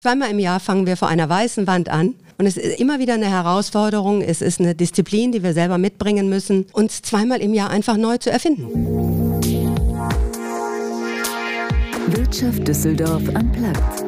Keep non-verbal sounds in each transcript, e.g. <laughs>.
Zweimal im Jahr fangen wir vor einer weißen Wand an. Und es ist immer wieder eine Herausforderung. Es ist eine Disziplin, die wir selber mitbringen müssen, uns zweimal im Jahr einfach neu zu erfinden. Wirtschaft Düsseldorf am Platz.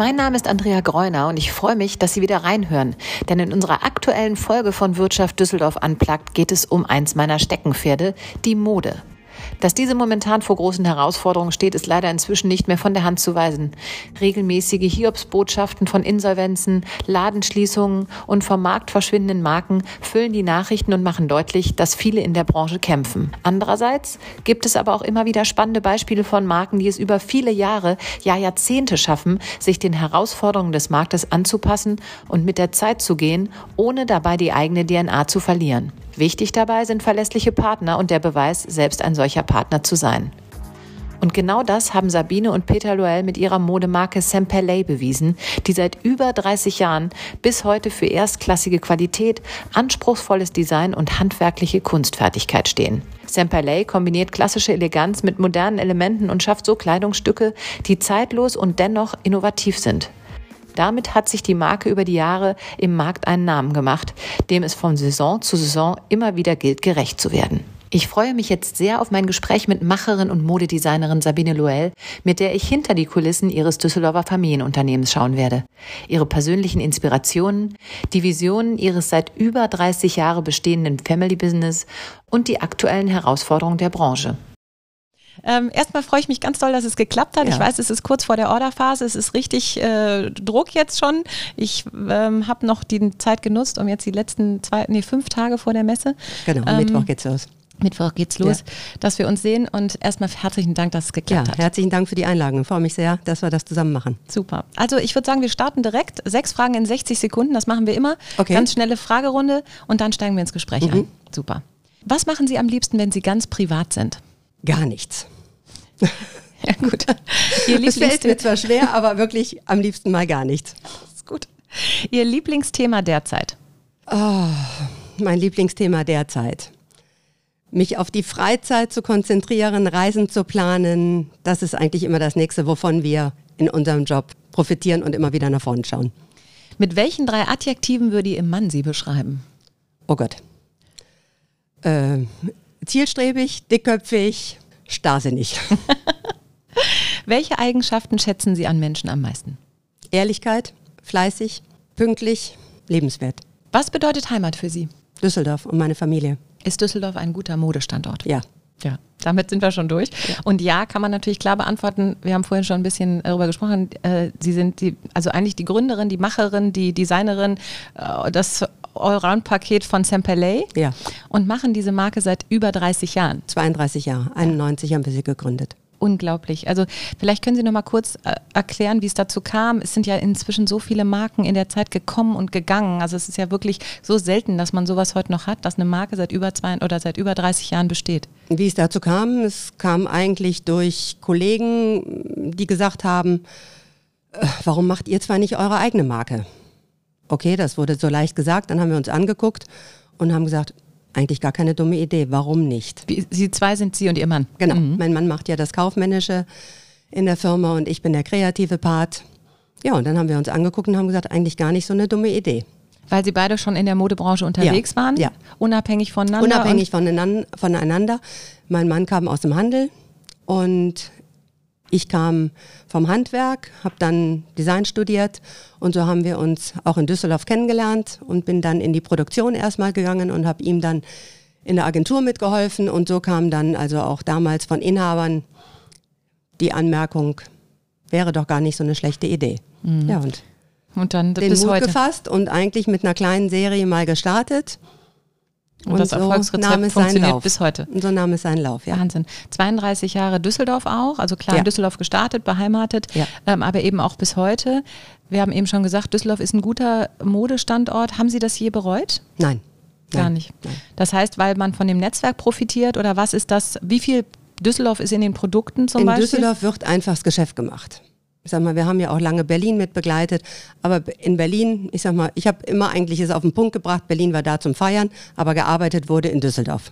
Mein Name ist Andrea Greuner und ich freue mich, dass Sie wieder reinhören. Denn in unserer aktuellen Folge von Wirtschaft Düsseldorf Unplugged geht es um eins meiner Steckenpferde, die Mode. Dass diese momentan vor großen Herausforderungen steht, ist leider inzwischen nicht mehr von der Hand zu weisen. Regelmäßige Hiobsbotschaften von Insolvenzen, Ladenschließungen und vom Markt verschwindenden Marken füllen die Nachrichten und machen deutlich, dass viele in der Branche kämpfen. Andererseits gibt es aber auch immer wieder spannende Beispiele von Marken, die es über viele Jahre, ja Jahrzehnte schaffen, sich den Herausforderungen des Marktes anzupassen und mit der Zeit zu gehen, ohne dabei die eigene DNA zu verlieren. Wichtig dabei sind verlässliche Partner und der Beweis, selbst ein solcher Partner zu sein. Und genau das haben Sabine und Peter Loel mit ihrer Modemarke Semperley bewiesen, die seit über 30 Jahren bis heute für erstklassige Qualität, anspruchsvolles Design und handwerkliche Kunstfertigkeit stehen. Semperley kombiniert klassische Eleganz mit modernen Elementen und schafft so Kleidungsstücke, die zeitlos und dennoch innovativ sind. Damit hat sich die Marke über die Jahre im Markt einen Namen gemacht, dem es von Saison zu Saison immer wieder gilt, gerecht zu werden. Ich freue mich jetzt sehr auf mein Gespräch mit Macherin und Modedesignerin Sabine Loel, mit der ich hinter die Kulissen ihres Düsseldorfer Familienunternehmens schauen werde. Ihre persönlichen Inspirationen, die Visionen ihres seit über 30 Jahre bestehenden Family Business und die aktuellen Herausforderungen der Branche. Ähm, erstmal freue ich mich ganz doll, dass es geklappt hat. Ja. Ich weiß, es ist kurz vor der Orderphase. Es ist richtig äh, Druck jetzt schon. Ich ähm, habe noch die Zeit genutzt, um jetzt die letzten zwei, nee, fünf Tage vor der Messe. Genau, ähm, Mittwoch geht's los. Mittwoch geht's los, ja. dass wir uns sehen und erstmal herzlichen Dank, dass es geklappt ja, hat. Herzlichen Dank für die Einladung. Ich freue mich sehr, dass wir das zusammen machen. Super. Also ich würde sagen, wir starten direkt. Sechs Fragen in 60 Sekunden, das machen wir immer. Okay. Ganz schnelle Fragerunde und dann steigen wir ins Gespräch mhm. ein. Super. Was machen Sie am liebsten, wenn Sie ganz privat sind? Gar nichts. <laughs> Ja, gut. Ihr das fällt mir zwar schwer, aber wirklich am liebsten mal gar nichts. Das ist gut. Ihr Lieblingsthema derzeit? Oh, mein Lieblingsthema derzeit. Mich auf die Freizeit zu konzentrieren, Reisen zu planen, das ist eigentlich immer das Nächste, wovon wir in unserem Job profitieren und immer wieder nach vorne schauen. Mit welchen drei Adjektiven würde Ihr Mann Sie beschreiben? Oh Gott. Äh, zielstrebig, dickköpfig, starrsinnig. <laughs> Welche Eigenschaften schätzen Sie an Menschen am meisten? Ehrlichkeit, fleißig, pünktlich, lebenswert. Was bedeutet Heimat für Sie? Düsseldorf und meine Familie. Ist Düsseldorf ein guter Modestandort? Ja. Ja, damit sind wir schon durch. Ja. Und ja, kann man natürlich klar beantworten. Wir haben vorhin schon ein bisschen darüber gesprochen. Äh, Sie sind die, also eigentlich die Gründerin, die Macherin, die Designerin, äh, das Allround-Paket von Semperley. Ja. Und machen diese Marke seit über 30 Jahren. 32 Jahre. 91 haben wir sie gegründet unglaublich. Also vielleicht können Sie noch mal kurz äh, erklären, wie es dazu kam. Es sind ja inzwischen so viele Marken in der Zeit gekommen und gegangen. Also es ist ja wirklich so selten, dass man sowas heute noch hat, dass eine Marke seit über zwei oder seit über 30 Jahren besteht. Wie es dazu kam, es kam eigentlich durch Kollegen, die gesagt haben, äh, warum macht ihr zwar nicht eure eigene Marke? Okay, das wurde so leicht gesagt, dann haben wir uns angeguckt und haben gesagt, eigentlich gar keine dumme Idee. Warum nicht? Sie zwei sind Sie und Ihr Mann. Genau. Mhm. Mein Mann macht ja das Kaufmännische in der Firma und ich bin der kreative Part. Ja, und dann haben wir uns angeguckt und haben gesagt, eigentlich gar nicht so eine dumme Idee. Weil Sie beide schon in der Modebranche unterwegs ja, waren? Ja. Unabhängig voneinander? Unabhängig voneinander. Mein Mann kam aus dem Handel und ich kam vom Handwerk, habe dann Design studiert und so haben wir uns auch in Düsseldorf kennengelernt und bin dann in die Produktion erstmal gegangen und habe ihm dann in der Agentur mitgeholfen und so kam dann also auch damals von Inhabern die Anmerkung, wäre doch gar nicht so eine schlechte Idee. Mhm. Ja und, und dann den bis Mut heute. gefasst und eigentlich mit einer kleinen Serie mal gestartet und, und das so Erfolgsrezept funktioniert Lauf. bis heute. Und so nahm es seinen Lauf, ja. Wahnsinn. 32 Jahre Düsseldorf auch, also klar ja. in Düsseldorf gestartet, beheimatet, ja. ähm, aber eben auch bis heute. Wir haben eben schon gesagt, Düsseldorf ist ein guter Modestandort. Haben Sie das je bereut? Nein. Gar Nein, nicht. nein. Das heißt, weil man von dem Netzwerk profitiert oder was ist das? Wie viel Düsseldorf ist in den Produkten zum in Beispiel? Düsseldorf wird einfach das Geschäft gemacht. Ich sag mal, wir haben ja auch lange Berlin mit begleitet, aber in Berlin, ich sag mal, ich habe immer eigentlich es auf den Punkt gebracht, Berlin war da zum Feiern, aber gearbeitet wurde in Düsseldorf.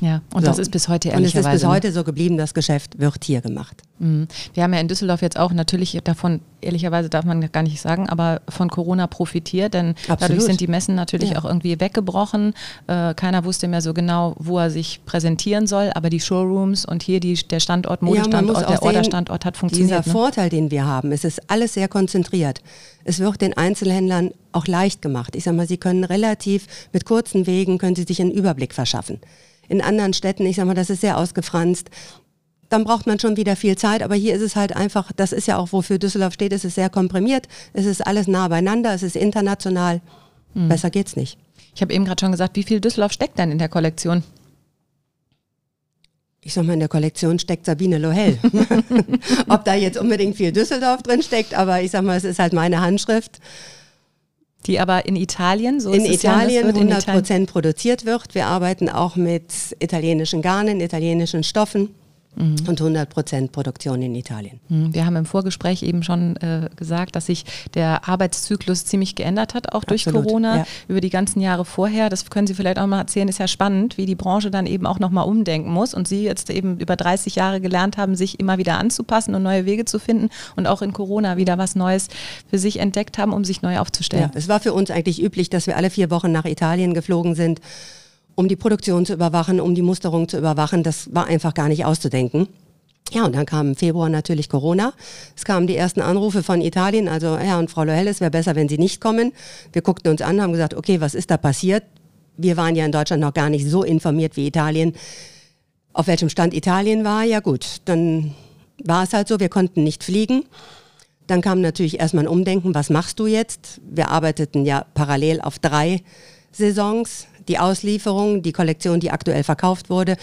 Ja, und So. das ist bis heute Und es ist ehrlicherweise. bis heute so geblieben, das Geschäft wird hier gemacht. Mhm. Wir haben ja in Düsseldorf jetzt auch natürlich davon, ehrlicherweise darf man gar nicht sagen, aber von Corona profitiert, denn dadurch Absolut. sind die Messen natürlich Ja. auch irgendwie weggebrochen. Äh, keiner wusste mehr so genau, wo er sich präsentieren soll, aber die Showrooms und hier die, der Standort, Ja, Modestandort, auch der Orderstandort hat funktioniert. Dieser Ne? Vorteil, den wir haben, es ist alles sehr konzentriert. Es wird den Einzelhändlern auch leicht gemacht. Ich sag mal, sie können relativ mit kurzen Wegen können sie sich einen Überblick verschaffen. In anderen Städten, ich sag mal, das ist sehr ausgefranst. Dann braucht man schon wieder viel Zeit, aber hier ist es halt einfach, das ist ja auch, wofür Düsseldorf steht, es ist sehr komprimiert, es ist alles nah beieinander, es ist international. Mhm. Besser geht's nicht. Ich habe eben gerade schon gesagt, wie viel Düsseldorf steckt denn in der Kollektion? Ich sag mal, in der Kollektion steckt Sabine Lohell. <laughs> Ob da jetzt unbedingt viel Düsseldorf drin steckt, aber ich sag mal, es ist halt meine Handschrift. Die aber in Italien, so in ist es ja, das Italien in 100 Italien- Prozent produziert wird. Wir arbeiten auch mit italienischen Garnen, italienischen Stoffen Mhm. und 100 Prozent Produktion in Italien. Hm, Wir haben im Vorgespräch eben schon äh, gesagt, dass sich der Arbeitszyklus ziemlich geändert hat, auch durch Absolut, Corona, ja. über die ganzen Jahre vorher. Das können Sie vielleicht auch mal erzählen, ist ja spannend, wie die Branche dann eben auch nochmal umdenken muss und Sie jetzt eben über 30 Jahre gelernt haben, sich immer wieder anzupassen und neue Wege zu finden und auch in Corona wieder was Neues für sich entdeckt haben, um sich neu aufzustellen. Ja, es war für uns eigentlich üblich, dass wir alle vier Wochen nach Italien geflogen sind, um die Produktion zu überwachen, um die Musterung zu überwachen. Das war einfach gar nicht auszudenken. Ja, und dann kam im Februar natürlich Corona. Es kamen die ersten Anrufe von Italien, also Herr und Frau Lohell, es wäre besser, wenn Sie nicht kommen. Wir guckten uns an, haben gesagt, okay, was ist da passiert? Wir waren ja in Deutschland noch gar nicht so informiert wie Italien. Auf welchem Stand Italien war, ja gut, dann war es halt so, wir konnten nicht fliegen. Dann kam natürlich erstmal ein Umdenken, was machst du jetzt? Wir arbeiteten ja parallel auf drei Saisons. Die Auslieferung, die Kollektion, die aktuell verkauft wurde,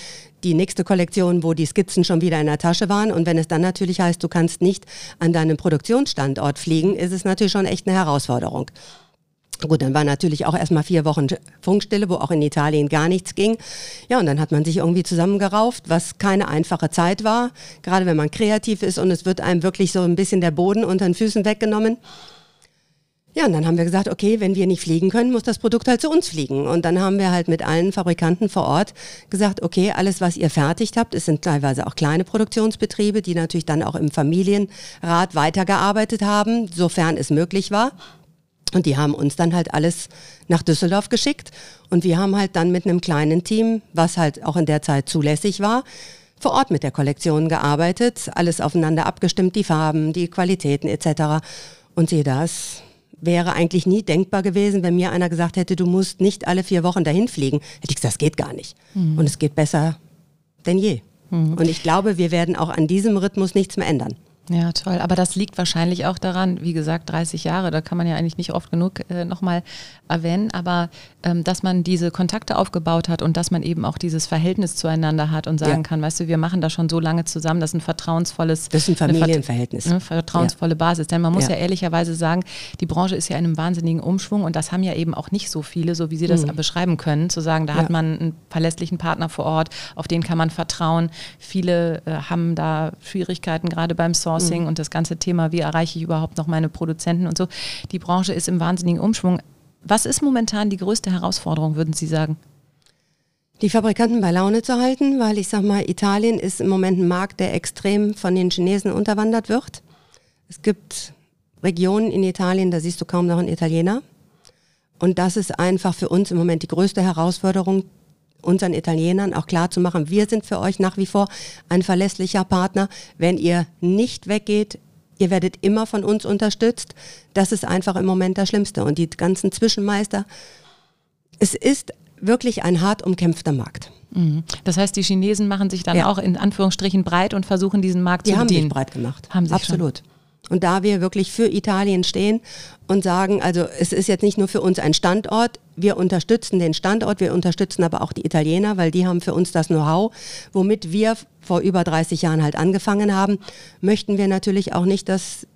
die nächste Kollektion, wo die Skizzen schon wieder in der Tasche waren. Und wenn es dann natürlich heißt, du kannst nicht an deinem Produktionsstandort fliegen, ist es natürlich schon echt eine Herausforderung. Gut, dann war natürlich auch erstmal vier Wochen Funkstille, wo auch in Italien gar nichts ging. Ja, und dann hat man sich irgendwie zusammengerauft, was keine einfache Zeit war, gerade wenn man kreativ ist und es wird einem wirklich so ein bisschen der Boden unter den Füßen weggenommen. Ja, und dann haben wir gesagt, okay, wenn wir nicht fliegen können, muss das Produkt halt zu uns fliegen. Und dann haben wir halt mit allen Fabrikanten vor Ort gesagt, okay, alles, was ihr fertigt habt, es sind teilweise auch kleine Produktionsbetriebe, die natürlich dann auch im Familienrat weitergearbeitet haben, sofern es möglich war. Und die haben uns dann halt alles nach Düsseldorf geschickt. Und wir haben halt dann mit einem kleinen Team, was halt auch in der Zeit zulässig war, vor Ort mit der Kollektion gearbeitet, alles aufeinander abgestimmt, die Farben, die Qualitäten etc. Und sehe das wäre eigentlich nie denkbar gewesen, wenn mir einer gesagt hätte, du musst nicht alle vier Wochen dahin fliegen. Hätte ich gesagt, das geht gar nicht. Und es geht besser denn je. Und ich glaube, wir werden auch an diesem Rhythmus nichts mehr ändern. Ja, toll. Aber das liegt wahrscheinlich auch daran, wie gesagt, 30 Jahre, da kann man ja eigentlich nicht oft genug äh, nochmal erwähnen, aber ähm, dass man diese Kontakte aufgebaut hat und dass man eben auch dieses Verhältnis zueinander hat und sagen Ja. kann, weißt du, wir machen das schon so lange zusammen, das ist ein vertrauensvolles, Das ist ein eine Familienverhältnis. eine vertrauensvolle Basis. Denn man muss ja. Ja. ehrlicherweise sagen, die Branche ist ja in einem wahnsinnigen Umschwung und das haben ja eben auch nicht so viele, so wie Sie das beschreiben können, zu sagen, da hat Mhm. Ja. man einen verlässlichen Partner vor Ort, auf den kann man vertrauen. Viele äh, haben da Schwierigkeiten, gerade beim Sourcing Mhm. und das ganze Thema, wie erreiche ich überhaupt noch meine Produzenten und so. Die Branche ist im wahnsinnigen Umschwung. Was ist momentan die größte Herausforderung, würden Sie sagen? Die Fabrikanten bei Laune zu halten, weil ich sag mal, Italien ist im Moment ein Markt, der extrem von den Chinesen unterwandert wird. Es gibt Regionen in Italien, da siehst du kaum noch einen Italiener. Und das ist einfach für uns im Moment die größte Herausforderung, unseren Italienern auch klar zu machen, wir sind für euch nach wie vor ein verlässlicher Partner. Wenn ihr nicht weggeht, ihr werdet immer von uns unterstützt. Das ist einfach im Moment das Schlimmste. Und die ganzen Zwischenmeister, es ist wirklich ein hart umkämpfter Markt. Mhm. Das heißt, die Chinesen machen sich dann Ja. auch in Anführungsstrichen breit und versuchen diesen Markt Die zu haben bedienen. sich breit gemacht. Haben sich Absolut. Und da wir wirklich für Italien stehen und sagen, also es ist jetzt nicht nur für uns ein Standort, wir unterstützen den Standort, wir unterstützen aber auch die Italiener, weil die haben für uns das Know-how, womit wir vor über 30 Jahren halt angefangen haben, möchten wir natürlich auch nicht, dass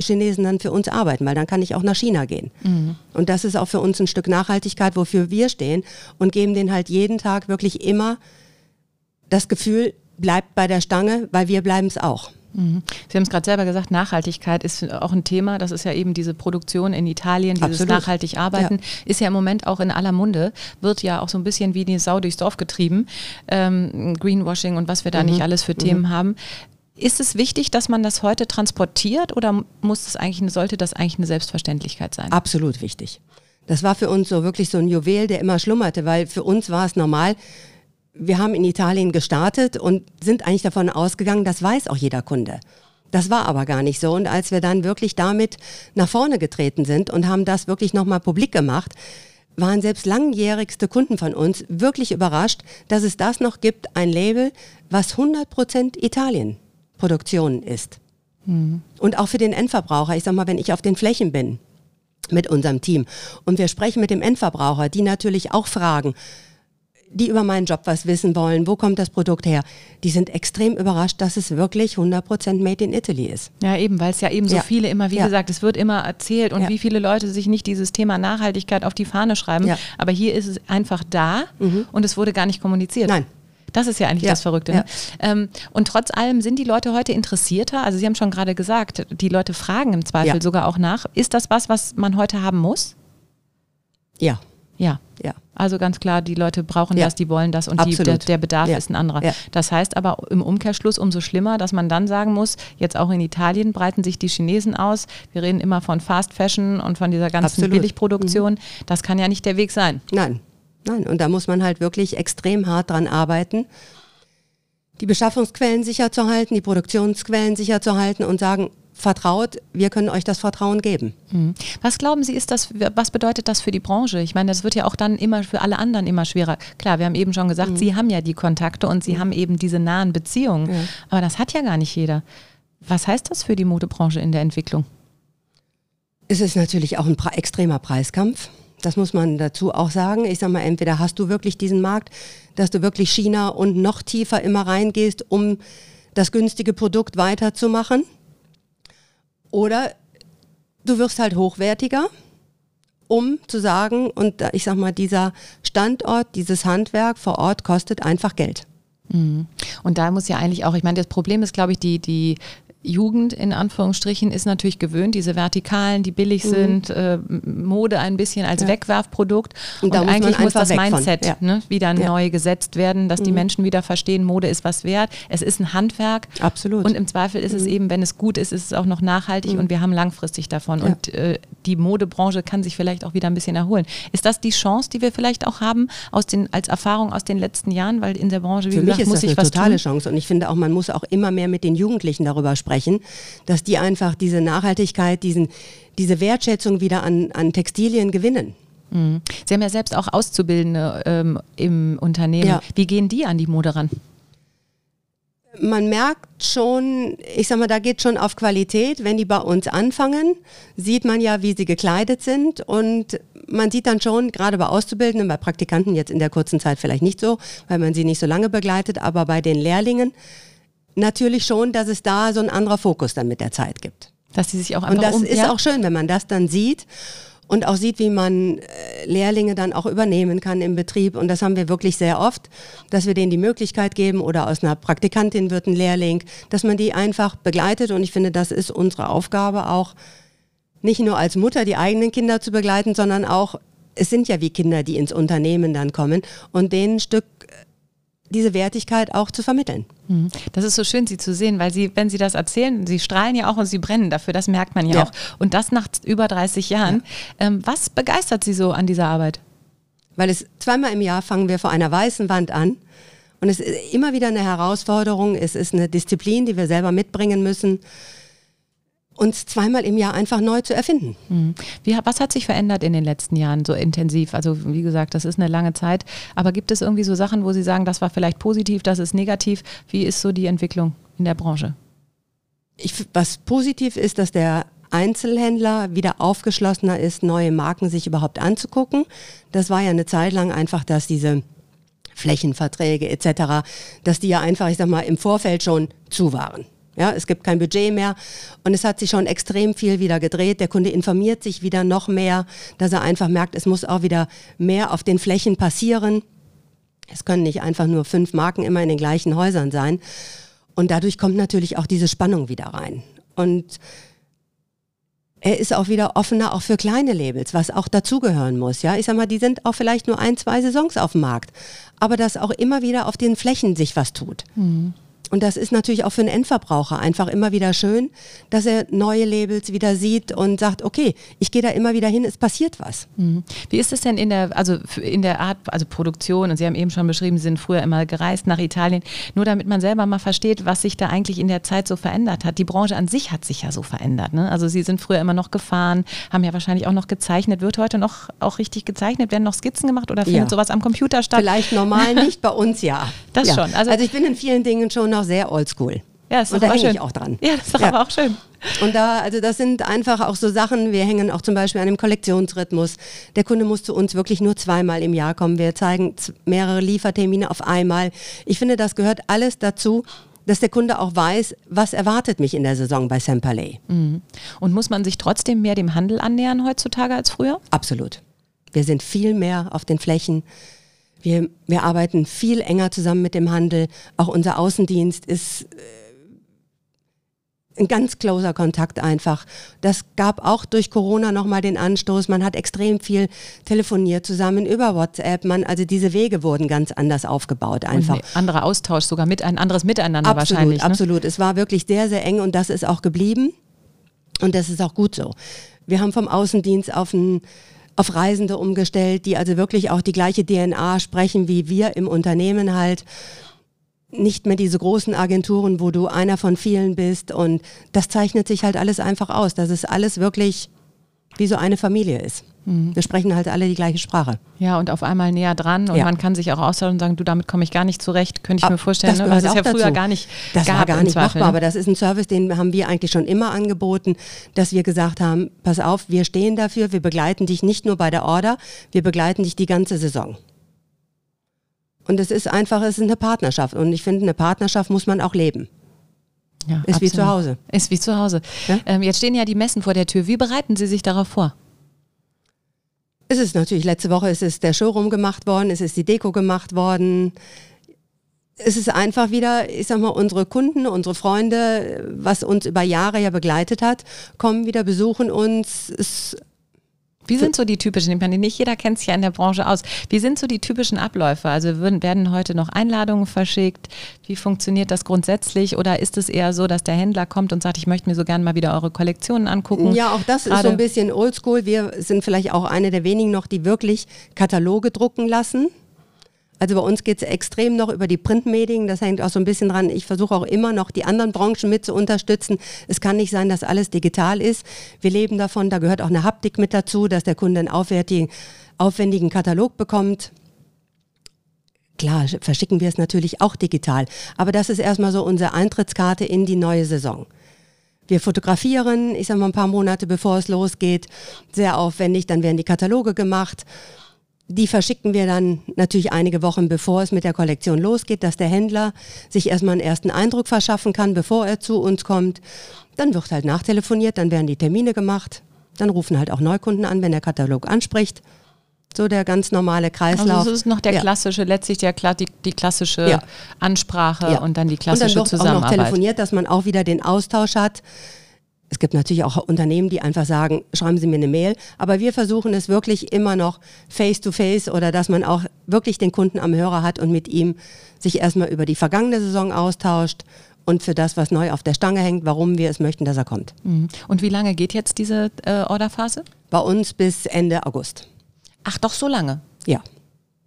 Chinesen dann für uns arbeiten, weil dann kann ich auch nach China gehen. Mhm. Und das ist auch für uns ein Stück Nachhaltigkeit, wofür wir stehen und geben denen halt jeden Tag wirklich immer das Gefühl, bleibt bei der Stange, weil wir bleiben es auch. Mhm. Sie haben es gerade selber gesagt, Nachhaltigkeit ist auch ein Thema. Das ist ja eben diese Produktion in Italien, dieses Absolut. nachhaltig Arbeiten, ja. ist ja im Moment auch in aller Munde, wird ja auch so ein bisschen wie die Sau durchs Dorf getrieben. Ähm, Greenwashing und was wir da mhm. nicht alles für Themen mhm. haben. Ist es wichtig, dass man das heute transportiert oder muss das eigentlich, sollte das eigentlich eine Selbstverständlichkeit sein? Absolut wichtig. Das war für uns so wirklich so ein Juwel, der immer schlummerte, weil für uns war es normal, wir haben in Italien gestartet und sind eigentlich davon ausgegangen, das weiß auch jeder Kunde. Das war aber gar nicht so. Und als wir dann wirklich damit nach vorne getreten sind und haben das wirklich nochmal publik gemacht, waren selbst langjährigste Kunden von uns wirklich überrascht, dass es das noch gibt, ein Label, was 100% Italien-Produktion ist. Mhm. Und auch für den Endverbraucher, ich sag mal, wenn ich auf den Flächen bin mit unserem Team und wir sprechen mit dem Endverbraucher, die natürlich auch fragen, die über meinen Job was wissen wollen, wo kommt das Produkt her, die sind extrem überrascht, dass es wirklich 100% Made in Italy ist. Ja, eben, weil es ja eben so ja. viele immer, wie ja. gesagt, es wird immer erzählt und ja. wie viele Leute sich nicht dieses Thema Nachhaltigkeit auf die Fahne schreiben. Aber hier ist es einfach da mhm. und es wurde gar nicht kommuniziert. Nein. Das ist ja eigentlich das Verrückte. Ne? Ähm, und trotz allem sind die Leute heute interessierter. Also Sie haben schon gerade gesagt, die Leute fragen im Zweifel sogar auch nach. Ist das was, was man heute haben muss? Ja. Ja. Ja. Also ganz klar, die Leute brauchen ja. das, die wollen das und die, der, der, Bedarf ja. ist ein anderer. Ja. Das heißt aber im Umkehrschluss umso schlimmer, dass man dann sagen muss, jetzt auch in Italien breiten sich die Chinesen aus. Wir reden immer von Fast Fashion und von dieser ganzen Absolut. Billigproduktion. Mhm. Das kann ja nicht der Weg sein. Nein, nein. Und da muss man halt wirklich extrem hart dran arbeiten die Beschaffungsquellen sicher zu halten, die Produktionsquellen sicher zu halten und sagen, vertraut, wir können euch das Vertrauen geben. Mhm. Was glauben Sie, ist das, was bedeutet das für die Branche? Ich meine, das wird ja auch dann immer für alle anderen immer schwerer. Klar, wir haben eben schon gesagt, mhm. Sie haben ja die Kontakte und Sie mhm. haben eben diese nahen Beziehungen. Ja. Aber das hat ja gar nicht jeder. Was heißt das für die Modebranche in der Entwicklung? Es ist natürlich auch ein extremer Preiskampf. Das muss man dazu auch sagen. Ich sage mal, entweder hast du wirklich diesen Markt, dass du wirklich China und noch tiefer immer reingehst, um das günstige Produkt weiterzumachen oder du wirst halt hochwertiger, um zu sagen, und ich sag mal, dieser Standort, dieses Handwerk vor Ort kostet einfach Geld. Mhm. Und da muss ja eigentlich auch, ich meine, das Problem ist, glaube ich, die, die Jugend in Anführungsstrichen ist natürlich gewöhnt, diese Vertikalen, die billig mhm. sind, äh, Mode ein bisschen als ja. Wegwerfprodukt. Und, und eigentlich muss das Mindset ja. ne, wieder ja. neu gesetzt werden, dass mhm. die Menschen wieder verstehen, Mode ist was wert. Es ist ein Handwerk. Absolut. Und im Zweifel ist mhm. es eben, wenn es gut ist, ist es auch noch nachhaltig mhm. und wir haben langfristig davon. Und äh, die Modebranche kann sich vielleicht auch wieder ein bisschen erholen. Ist das die Chance, die wir vielleicht auch haben aus den, als Erfahrung aus den letzten Jahren? Weil in der Branche, wie Für gesagt, mich ist muss das eine totale tun. Chance. Und ich finde auch, man muss auch immer mehr mit den Jugendlichen darüber sprechen sprechen, dass die einfach diese Nachhaltigkeit, diesen, diese Wertschätzung wieder an, an Textilien gewinnen. Mhm. Sie haben ja selbst auch Auszubildende ähm, im Unternehmen. Ja. Wie gehen die an die Mode ran? man merkt schon, ich sag mal, da geht schon auf Qualität. Wenn die bei uns anfangen, sieht man ja, wie sie gekleidet sind und man sieht dann schon, gerade bei Auszubildenden, bei Praktikanten jetzt in der kurzen Zeit vielleicht nicht so, weil man sie nicht so lange begleitet, aber bei den Lehrlingen natürlich schon, dass es da so ein anderer Fokus dann mit der Zeit gibt. Dass sie sich auch einfach Und das um, ist ja? auch schön, wenn man das dann sieht und auch sieht, wie man äh, Lehrlinge dann auch übernehmen kann im Betrieb. Und das haben wir wirklich sehr oft, dass wir denen die Möglichkeit geben oder aus einer Praktikantin wird ein Lehrling, dass man die einfach begleitet. Und ich finde, das ist unsere Aufgabe auch, nicht nur als Mutter die eigenen Kinder zu begleiten, sondern auch, es sind ja wie Kinder, die ins Unternehmen dann kommen und denen ein Stück diese Wertigkeit auch zu vermitteln. Mhm. Das ist so schön, Sie zu sehen, weil Sie, wenn Sie das erzählen, Sie strahlen ja auch und Sie brennen dafür, das merkt man ja, ja. auch. Und das nach über 30 Jahren. Ja. Ähm, was begeistert Sie so an dieser Arbeit? Weil es zweimal im Jahr fangen wir vor einer weißen Wand an. Und es ist immer wieder eine Herausforderung. Es ist eine Disziplin, die wir selber mitbringen müssen uns zweimal im Jahr einfach neu zu erfinden. Mhm. Wie, was hat sich verändert in den letzten Jahren so intensiv? Also wie gesagt, das ist eine lange Zeit. Aber gibt es irgendwie so Sachen, wo Sie sagen, das war vielleicht positiv, das ist negativ? Wie ist so die Entwicklung in der Branche? Ich, was positiv ist, dass der Einzelhändler wieder aufgeschlossener ist, neue Marken sich überhaupt anzugucken. Das war ja eine Zeit lang einfach, dass diese Flächenverträge etc., dass die ja einfach, ich sag mal, im Vorfeld schon zu waren. Ja, es gibt kein Budget mehr und es hat sich schon extrem viel wieder gedreht. Der Kunde informiert sich wieder noch mehr, dass er einfach merkt, es muss auch wieder mehr auf den Flächen passieren. Es können nicht einfach nur fünf Marken immer in den gleichen Häusern sein. Und dadurch kommt natürlich auch diese Spannung wieder rein. Und er ist auch wieder offener auch für kleine Labels, was auch dazugehören muss. Ja, ich sag mal, die sind auch vielleicht nur ein, zwei Saisons auf dem Markt, aber dass auch immer wieder auf den Flächen sich was tut. Mhm. Und das ist natürlich auch für einen Endverbraucher einfach immer wieder schön, dass er neue Labels wieder sieht und sagt, okay, ich gehe da immer wieder hin, es passiert was. Mhm. Wie ist es denn in der, also in der Art, also Produktion, und Sie haben eben schon beschrieben, Sie sind früher immer gereist nach Italien, nur damit man selber mal versteht, was sich da eigentlich in der Zeit so verändert hat. Die Branche an sich hat sich ja so verändert. Ne? Also Sie sind früher immer noch gefahren, haben ja wahrscheinlich auch noch gezeichnet. Wird heute noch auch richtig gezeichnet? Werden noch Skizzen gemacht oder findet ja. sowas am Computer statt? Vielleicht normal <laughs> nicht, bei uns ja. Das ja. schon. Also, also ich bin in vielen Dingen schon noch noch sehr oldschool. Ja, ist und da hänge ich auch dran. Ja, das ist doch ja. aber auch schön. Und da, also das sind einfach auch so Sachen, wir hängen auch zum Beispiel an dem Kollektionsrhythmus. Der Kunde muss zu uns wirklich nur zweimal im Jahr kommen. Wir zeigen mehrere Liefertermine auf einmal. Ich finde, das gehört alles dazu, dass der Kunde auch weiß, was erwartet mich in der Saison bei Semperley. Mhm. Und muss man sich trotzdem mehr dem Handel annähern heutzutage als früher? Absolut. Wir sind viel mehr auf den Flächen. Wir, wir arbeiten viel enger zusammen mit dem Handel. Auch unser Außendienst ist äh, ein ganz closer Kontakt einfach. Das gab auch durch Corona nochmal den Anstoß. Man hat extrem viel telefoniert zusammen über WhatsApp. Man, also diese Wege wurden ganz anders aufgebaut einfach. Und anderer Austausch, sogar mit ein anderes Miteinander absolut, wahrscheinlich. Ne? Absolut, es war wirklich sehr, sehr eng und das ist auch geblieben. Und das ist auch gut so. Wir haben vom Außendienst auf ein auf Reisende umgestellt, die also wirklich auch die gleiche DNA sprechen wie wir im Unternehmen halt. Nicht mehr diese großen Agenturen, wo du einer von vielen bist. Und das zeichnet sich halt alles einfach aus, dass es alles wirklich wie so eine Familie ist. Mhm. Wir sprechen halt alle die gleiche Sprache. Ja, und auf einmal näher dran und ja. man kann sich auch austauschen und sagen, du, damit komme ich gar nicht zurecht, könnte ich Ab, mir vorstellen. Das, ne? das ist ja früher dazu. gar nicht Das war gar nicht machbar, ne? aber das ist ein Service, den haben wir eigentlich schon immer angeboten, dass wir gesagt haben, pass auf, wir stehen dafür, wir begleiten dich nicht nur bei der Order, wir begleiten dich die ganze Saison. Und es ist einfach, es ist eine Partnerschaft und ich finde, eine Partnerschaft muss man auch leben. Ja, ist absolut. wie zu Hause. Ist wie zu Hause. Ja? Ähm, jetzt stehen ja die Messen vor der Tür. Wie bereiten Sie sich darauf vor? Es ist natürlich, letzte Woche ist es der Showroom gemacht worden, es ist die Deko gemacht worden. Es ist einfach wieder, ich sag mal, unsere Kunden, unsere Freunde, was uns über Jahre ja begleitet hat, kommen wieder, besuchen uns. Es wie sind so die typischen, ich meine, nicht jeder kennt sich ja in der Branche aus. Wie sind so die typischen Abläufe? Also werden heute noch Einladungen verschickt? Wie funktioniert das grundsätzlich? Oder ist es eher so, dass der Händler kommt und sagt, ich möchte mir so gerne mal wieder eure Kollektionen angucken? Ja, auch das Gerade ist so ein bisschen oldschool. Wir sind vielleicht auch eine der wenigen noch, die wirklich Kataloge drucken lassen. Also bei uns geht es extrem noch über die Printmedien. Das hängt auch so ein bisschen dran. Ich versuche auch immer noch die anderen Branchen mit zu unterstützen. Es kann nicht sein, dass alles digital ist. Wir leben davon. Da gehört auch eine Haptik mit dazu, dass der Kunde einen aufwendigen, aufwendigen Katalog bekommt. Klar, verschicken wir es natürlich auch digital. Aber das ist erstmal so unsere Eintrittskarte in die neue Saison. Wir fotografieren, ich sage mal ein paar Monate bevor es losgeht, sehr aufwendig. Dann werden die Kataloge gemacht. Die verschicken wir dann natürlich einige Wochen, bevor es mit der Kollektion losgeht, dass der Händler sich erstmal einen ersten Eindruck verschaffen kann, bevor er zu uns kommt. Dann wird halt nachtelefoniert, dann werden die Termine gemacht. Dann rufen halt auch Neukunden an, wenn der Katalog anspricht. So der ganz normale Kreislauf. Also das ist noch der klassische, ja. letztlich der, die, die klassische ja. Ansprache ja. und dann die klassische und dann wird Zusammenarbeit. auch noch telefoniert, dass man auch wieder den Austausch hat. Es gibt natürlich auch Unternehmen, die einfach sagen, schreiben Sie mir eine Mail. Aber wir versuchen es wirklich immer noch face-to-face -face oder dass man auch wirklich den Kunden am Hörer hat und mit ihm sich erstmal über die vergangene Saison austauscht und für das, was neu auf der Stange hängt, warum wir es möchten, dass er kommt. Mhm. Und wie lange geht jetzt diese äh, Orderphase? Bei uns bis Ende August. Ach, doch so lange? Ja.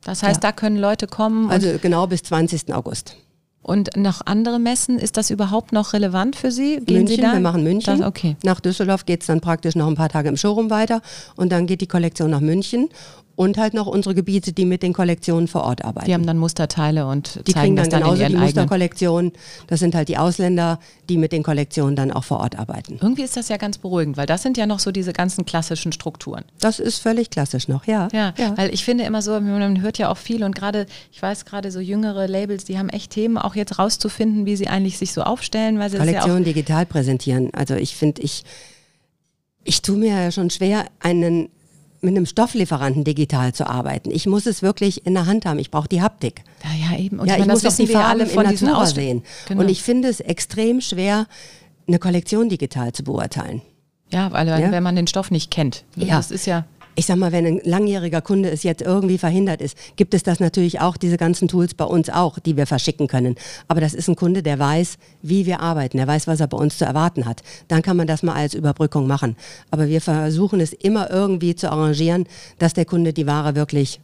Das heißt, ja. da können Leute kommen? Also genau bis 20. August. Und noch andere Messen, ist das überhaupt noch relevant für Sie? Gehen München, Sie da? wir machen München. Das, okay. Nach Düsseldorf geht es dann praktisch noch ein paar Tage im Showroom weiter und dann geht die Kollektion nach München. Und halt noch unsere Gebiete, die mit den Kollektionen vor Ort arbeiten. Die haben dann Musterteile und die zeigen kriegen dann, das dann genauso in die ihren eigenen. Musterkollektionen. Das sind halt die Ausländer, die mit den Kollektionen dann auch vor Ort arbeiten. Irgendwie ist das ja ganz beruhigend, weil das sind ja noch so diese ganzen klassischen Strukturen. Das ist völlig klassisch noch, ja. Ja, weil ich finde immer so, man hört ja auch viel und gerade, ich weiß gerade so jüngere Labels, die haben echt Themen, auch jetzt rauszufinden, wie sie eigentlich sich so aufstellen, weil sie das ja auch Kollektion digital präsentieren. Also ich finde, ich, ich tue mir ja schon schwer, einen mit einem Stofflieferanten digital zu arbeiten. Ich muss es wirklich in der Hand haben. Ich brauche die Haptik. Ja, ja, eben. Und ja, ich, meine, muss das die wissen wir ja Farben alle von in Natura Ausst- sehen. Genau. Und ich finde es extrem schwer, eine Kollektion digital zu beurteilen. Ja, weil Ja? wenn man den Stoff nicht kennt. Ja. Das ist ja. Ich sag mal, wenn ein langjähriger Kunde es jetzt irgendwie verhindert ist, gibt es das natürlich auch, diese ganzen Tools bei uns auch, die wir verschicken können. Aber das ist ein Kunde, der weiß, wie wir arbeiten, der weiß, was er bei uns zu erwarten hat. Dann kann man das mal als Überbrückung machen. Aber wir versuchen es immer irgendwie zu arrangieren, dass der Kunde die Ware wirklich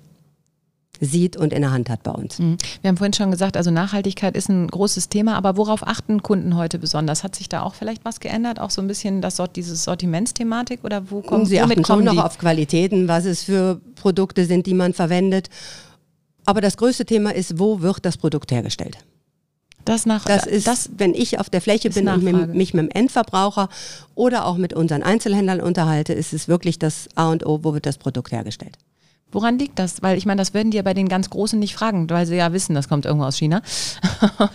sieht und in der Hand hat bei uns. Mhm. Wir haben vorhin schon gesagt, also Nachhaltigkeit ist ein großes Thema, aber worauf achten Kunden heute besonders? Hat sich da auch vielleicht was geändert? Auch so ein bisschen das Sort, dieses Sortimentsthematik oder wo kommen, Sie achten schon kommen noch die? auf Qualitäten, was es für Produkte sind, die man verwendet. Aber das größte Thema ist, wo wird das Produkt hergestellt? das nach, Das ist, das, wenn ich auf der Fläche bin und Nachfrage. mit, mich mit dem Endverbraucher oder auch mit unseren Einzelhändlern unterhalte, ist es wirklich das A und O, wo wird das Produkt hergestellt. Woran liegt das? Weil ich meine, das werden die ja bei den ganz Großen nicht fragen, weil sie ja wissen, das kommt irgendwo aus China.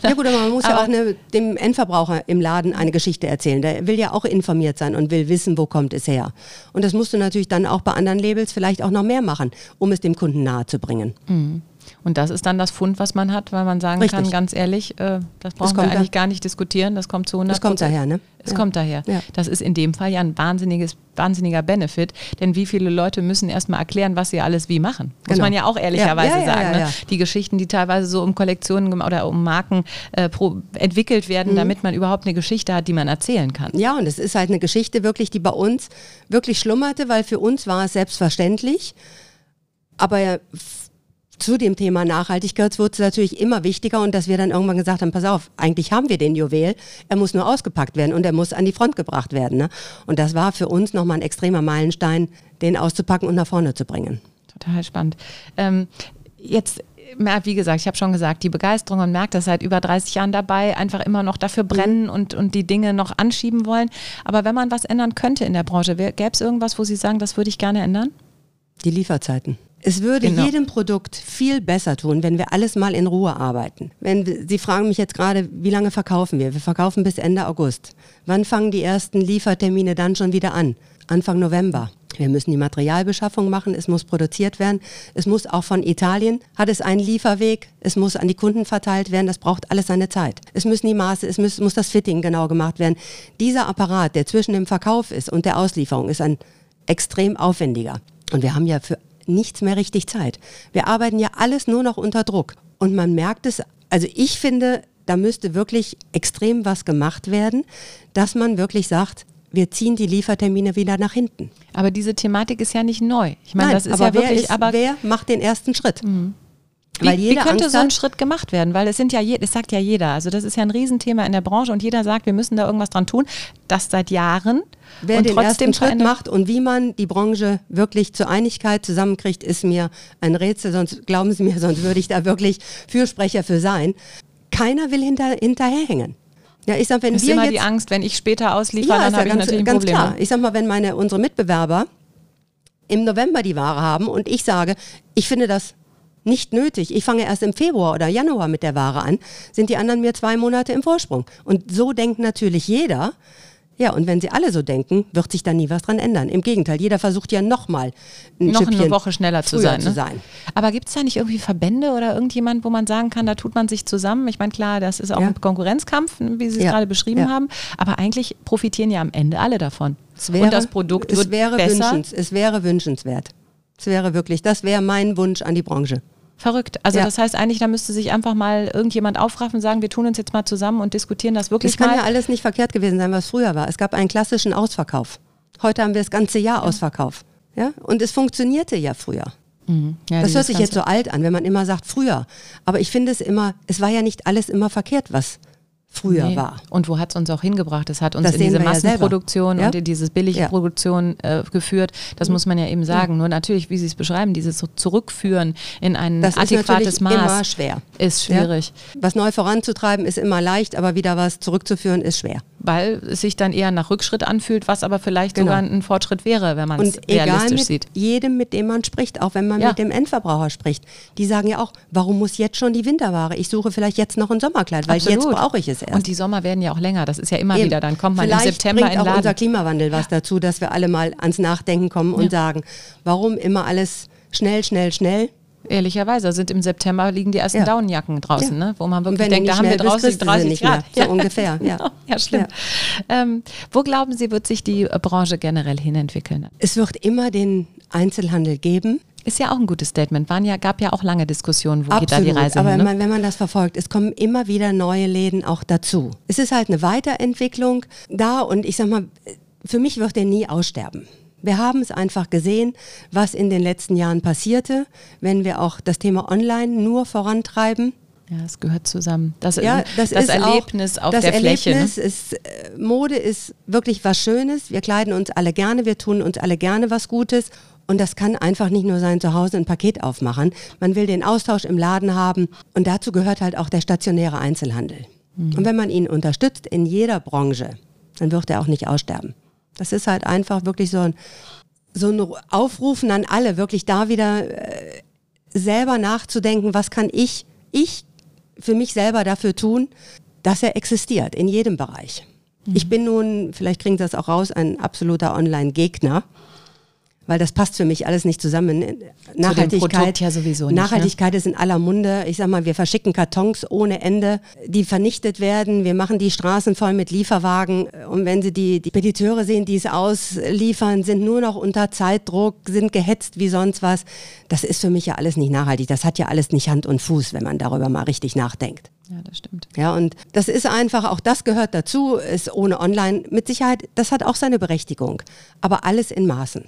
Ja gut, aber man muss ja Aber- auch eine, dem Endverbraucher im Laden eine Geschichte erzählen. Der will ja auch informiert sein und will wissen, wo kommt es her. Und das musst du natürlich dann auch bei anderen Labels vielleicht auch noch mehr machen, um es dem Kunden nahe zu bringen. Und das ist dann das Fund, was man hat, weil man sagen Richtig. kann, ganz ehrlich, äh, das brauchen wir kommt da- eigentlich gar nicht diskutieren, das kommt zu 100 Das kommt daher, ne? Es Ja. kommt daher. Ja. Das ist in dem Fall ja ein wahnsinniges, wahnsinniger Benefit, denn wie viele Leute müssen erstmal erklären, was sie alles wie machen. Muss Genau. man ja auch ehrlicherweise Ja, sagen. ne? Die Geschichten, die teilweise so um Kollektionen oder um Marken äh, entwickelt Mhm. werden, damit man überhaupt eine Geschichte hat, die man erzählen kann. Ja, und es ist halt eine Geschichte wirklich, die bei uns wirklich schlummerte, weil für uns war es selbstverständlich. Aber ja, zu dem Thema Nachhaltigkeit wurde es natürlich immer wichtiger und dass wir dann irgendwann gesagt haben, pass auf, eigentlich haben wir den Juwel, er muss nur ausgepackt werden und er muss an die Front gebracht werden. Ne? Und das war für uns nochmal ein extremer Meilenstein, den auszupacken und nach vorne zu bringen. Total spannend. Ähm, jetzt, wie gesagt, ich habe schon gesagt, die Begeisterung und merkt das seit über 30 Jahren dabei, einfach immer noch dafür brennen und, und die Dinge noch anschieben wollen. Aber wenn man was ändern könnte in der Branche, gäbe es irgendwas, wo Sie sagen, das würde ich gerne ändern? Die Lieferzeiten. Es würde Genau. jedem Produkt viel besser tun, wenn wir alles mal in Ruhe arbeiten. Wenn Sie fragen mich jetzt gerade, wie lange verkaufen wir? Wir verkaufen bis Ende August. Wann fangen die ersten Liefertermine dann schon wieder an? Anfang November. Wir müssen die Materialbeschaffung machen, es muss produziert werden, es muss auch von Italien, hat es einen Lieferweg, es muss an die Kunden verteilt werden, das braucht alles seine Zeit. Es müssen die Maße, es muss, muss das Fitting genau gemacht werden. Dieser Apparat, der zwischen dem Verkauf ist und der Auslieferung, ist ein extrem aufwendiger. Und wir haben ja für nichts mehr richtig Zeit. Wir arbeiten ja alles nur noch unter Druck. Und man merkt es, also ich finde, da müsste wirklich extrem was gemacht werden, dass man wirklich sagt, wir ziehen die Liefertermine wieder nach hinten. Aber diese Thematik ist ja nicht neu. Ich meine, Nein, das ist aber ja wer, wirklich, ist, aber wer macht den ersten Schritt? Wie, Weil wie jeder könnte Angst so ein hat- Schritt gemacht werden? Weil es sind ja, je, es sagt ja jeder. Also das ist ja ein Riesenthema in der Branche und jeder sagt, wir müssen da irgendwas dran tun. Das seit Jahren. Wer und den trotzdem ersten Schritt macht und wie man die Branche wirklich zur Einigkeit zusammenkriegt, ist mir ein Rätsel. Sonst glauben Sie mir, sonst würde ich da wirklich Fürsprecher für sein. Keiner will hinter, hinterherhängen. Ja, ich sag, wenn ist wir immer jetzt die Angst, wenn ich später ausliefer, dann ist habe ich ganz, natürlich ein ganz Problem. klar. ne? Ich sag mal, wenn meine unsere Mitbewerber im November die Ware haben und ich sage, ich finde das nicht nötig, ich fange erst im Februar oder Januar mit der Ware an, sind die anderen mir zwei Monate im Vorsprung. Und so denkt natürlich jeder. Ja, und wenn sie alle so denken, wird sich da nie was dran ändern. Im Gegenteil, jeder versucht ja nochmal ein noch eine Woche schneller zu sein. Zu Ne? sein. Aber gibt es da nicht irgendwie Verbände oder irgendjemand, wo man sagen kann, da tut man sich zusammen? Ich meine, klar, das ist auch Ja. ein Konkurrenzkampf, wie Sie es Ja. gerade beschrieben Ja. haben, aber eigentlich profitieren ja am Ende alle davon. Es wäre, Und das Produkt es wird wäre besser. Wünschens, es wäre wünschenswert. Es wäre wirklich, das wäre mein Wunsch an die Branche. Verrückt. Also Ja. das heißt eigentlich, da müsste sich einfach mal irgendjemand aufraffen und sagen, wir tun uns jetzt mal zusammen und diskutieren das wirklich Das kann mal. ja alles nicht verkehrt gewesen sein, was früher war. Es gab einen klassischen Ausverkauf. Heute haben wir das ganze Jahr Ausverkauf. Ja? Und es funktionierte ja früher. Ja, das hört sich jetzt so alt an, wenn man immer sagt früher. Aber ich finde es immer, es war ja nicht alles immer verkehrt, was früher Nee. war. Und wo hat es uns auch hingebracht? Es hat uns Das in diese wir ja. Massenproduktion Ja. und in diese Billigproduktion äh, geführt. Das muss man ja eben sagen. Nur natürlich, wie Sie es beschreiben, dieses Zurückführen in ein Das ist adäquates natürlich Maß immer schwer. ist schwierig, Was neu voranzutreiben ist immer leicht, aber wieder was zurückzuführen ist schwer. weil es sich dann eher nach Rückschritt anfühlt, was aber vielleicht Genau. sogar ein Fortschritt wäre, wenn man es realistisch mit sieht. jedem, mit dem man spricht, auch wenn man Ja. mit dem Endverbraucher spricht, die sagen ja auch, warum muss jetzt schon die Winterware? Ich suche vielleicht jetzt noch ein Sommerkleid, weil jetzt Absolut. brauche ich es erst. Und die Sommer werden ja auch länger. Das ist ja immer Eben. wieder. Dann kommt man Vielleicht im September bringt in auch unser Laden. Klimawandel was dazu, dass wir alle mal ans Nachdenken kommen und sagen, warum immer alles schnell, schnell, schnell? Ehrlicherweise sind im September liegen die ersten Ja. Daunenjacken draußen, Ja. ne? wo man wirklich denkt, da haben wir draußen kriegst du sie 30 nicht mehr. Grad. So ungefähr, <laughs> ja. Genau. ja, schlimm. Ähm, wo glauben Sie, wird sich die Branche generell hinentwickeln? Es wird immer den Einzelhandel geben. Ist ja auch ein gutes Statement. Waren ja, gab ja auch lange Diskussionen, wo geht da die Absolut, Reise aber hin. wenn, Ne? wenn man das verfolgt, es kommen immer wieder neue Läden auch dazu. Es ist halt eine Weiterentwicklung da und ich sag mal, für mich wird der nie aussterben. Wir haben es einfach gesehen, was in den letzten Jahren passierte, wenn wir auch das Thema Online nur vorantreiben. Ja, es gehört zusammen. Das, Ja, das, das ist Erlebnis auch, auf das der Fläche. Ne? Erlebnis ist, äh, Mode ist wirklich was Schönes. Wir kleiden uns alle gerne, wir tun uns alle gerne was Gutes. Und das kann einfach nicht nur sein, zu Hause ein Paket aufmachen. Man will den Austausch im Laden haben. Und dazu gehört halt auch der stationäre Einzelhandel. Mhm. Und wenn man ihn unterstützt in jeder Branche, dann wird er auch nicht aussterben. Das ist halt einfach wirklich so ein, so ein Aufrufen an alle, wirklich da wieder äh, selber nachzudenken, was kann ich, ich für mich selber dafür tun, dass er existiert in jedem Bereich. Ich bin nun, vielleicht kriegen Sie das auch raus, ein absoluter Online-Gegner, weil das passt für mich alles nicht zusammen. Nachhaltigkeit, Produkt ja sowieso nicht, ne? Nachhaltigkeit ist in aller Munde. Ich sag mal, wir verschicken Kartons ohne Ende, die vernichtet werden. Wir machen die Straßen voll mit Lieferwagen. Und wenn Sie die, die Spediteure sehen, die es ausliefern, sind nur noch unter Zeitdruck, sind gehetzt wie sonst was. Das ist für mich ja alles nicht nachhaltig. Das hat ja alles nicht Hand und Fuß, wenn man darüber mal richtig nachdenkt. Ja, das stimmt. Ja, und das ist einfach, auch das gehört dazu, ist ohne Online mit Sicherheit, das hat auch seine Berechtigung. Aber alles in Maßen.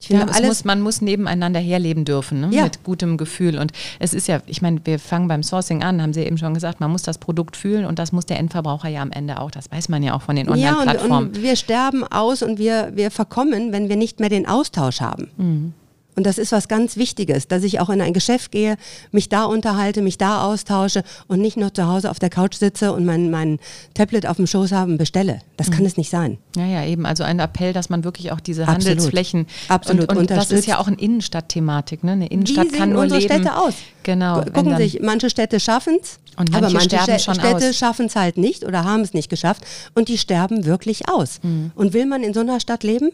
Ich Ja, finde es alles, muss, man muss nebeneinander herleben dürfen, ne? Ja. mit gutem Gefühl. Und es ist ja, ich meine, wir fangen beim Sourcing an, haben Sie eben schon gesagt, man muss das Produkt fühlen und das muss der Endverbraucher ja am Ende auch. Das weiß man ja auch von den ja, und, Online-Plattformen. und wir sterben aus und wir, wir verkommen, wenn wir nicht mehr den Austausch haben. Mhm. Und das ist was ganz Wichtiges, dass ich auch in ein Geschäft gehe, mich da unterhalte, mich da austausche und nicht nur zu Hause auf der Couch sitze und mein, mein Tablet auf dem Schoß habe und bestelle. Das Mhm. kann es nicht sein. Ja, ja, eben. Also ein Appell, dass man wirklich auch diese Absolut. Handelsflächen Absolut und, und das ist ja auch eine Innenstadtthematik. Ne? Eine Innenstadt Wie kann sehen nur unsere leben. Städte aus? Genau. Gucken Sie sich, manche Städte schaffen es, aber manche sterben Städte aus. schaffen es halt nicht oder haben es nicht geschafft und die sterben wirklich aus. Mhm. Und will man in so einer Stadt leben?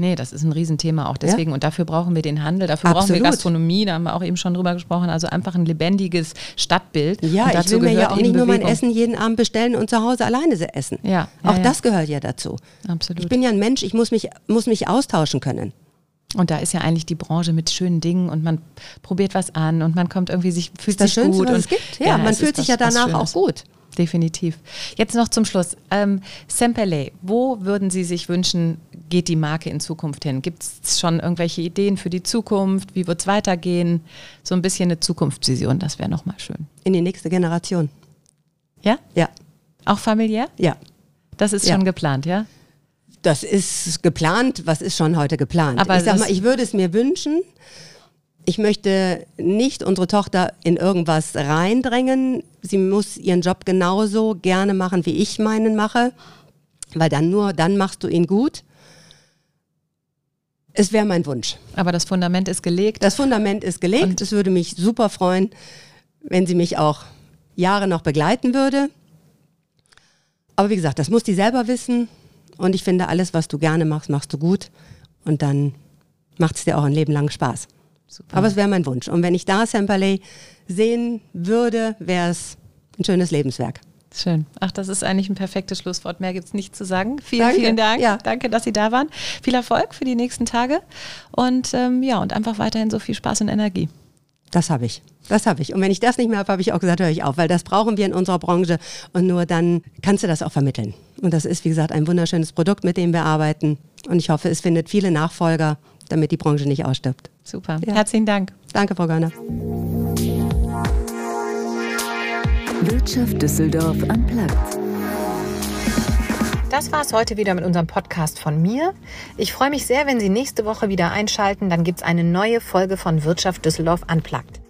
Nee, das ist ein Riesenthema auch deswegen. Und dafür brauchen wir den Handel, dafür brauchen wir Absolut. Gastronomie, da haben wir auch eben schon drüber gesprochen. Also einfach ein lebendiges Stadtbild. Ja, und ich dazu will mir ja auch nicht nur mein. Essen jeden Abend bestellen und zu Hause alleine se- essen. Ja, ja, auch ja. das gehört ja dazu. Absolut. Ich bin ja ein Mensch, ich muss mich, muss mich austauschen können. Und da ist ja eigentlich die Branche mit schönen Dingen und man probiert was an und man kommt irgendwie sich fühlt Das sich Schönste, gut was und es gibt. Ja, man es fühlt sich ja danach Schönes. auch gut. Definitiv. Jetzt noch zum Schluss. Ähm, Semperley, wo würden Sie sich wünschen, geht die Marke in Zukunft hin? Gibt es schon irgendwelche Ideen für die Zukunft? Wie wird es weitergehen? So ein bisschen eine Zukunftsvision, das wäre nochmal schön. In die nächste Generation. Ja? Ja, Auch familiär? ja. Das ist Ja. schon geplant, ja? Das ist geplant. Was ist schon heute geplant? Aber ich sag mal, ich würde es mir wünschen. Ich möchte nicht unsere Tochter in irgendwas reindrängen. Sie muss ihren Job genauso gerne machen, wie ich meinen mache, weil dann nur dann machst du ihn gut. Es wäre mein Wunsch. Aber das Fundament ist gelegt. Das Fundament ist gelegt. Und- es würde mich super freuen, wenn sie mich auch Jahre noch begleiten würde. Aber wie gesagt, das muss die selber wissen. Und ich finde, alles, was du gerne machst, machst du gut. Und dann macht es dir auch ein Leben lang Spaß. Super. Aber es wäre mein Wunsch. Und wenn ich da Semperley sehen würde, wäre es ein schönes Lebenswerk. Schön. Ach, das ist eigentlich ein perfektes Schlusswort. Mehr gibt es nicht zu sagen. Vielen, Danke. vielen Dank. Ja. Danke, dass Sie da waren. Viel Erfolg für die nächsten Tage. Und ähm, ja, und einfach weiterhin so viel Spaß und Energie. Das habe ich. Das habe ich. Und wenn ich das nicht mehr habe, habe ich auch gesagt, höre ich auf, weil das brauchen wir in unserer Branche. Und nur dann kannst du das auch vermitteln. Und das ist, wie gesagt, ein wunderschönes Produkt, mit dem wir arbeiten. Und ich hoffe, es findet viele Nachfolger, damit die Branche nicht ausstirbt. Super. Ja. Herzlichen Dank. Danke, Frau Görner. Wirtschaft Düsseldorf am Platz. Das war es heute wieder mit unserem Podcast von mir. Ich freue mich sehr, wenn Sie nächste Woche wieder einschalten. Dann gibt es eine neue Folge von Wirtschaft Düsseldorf Unplugged.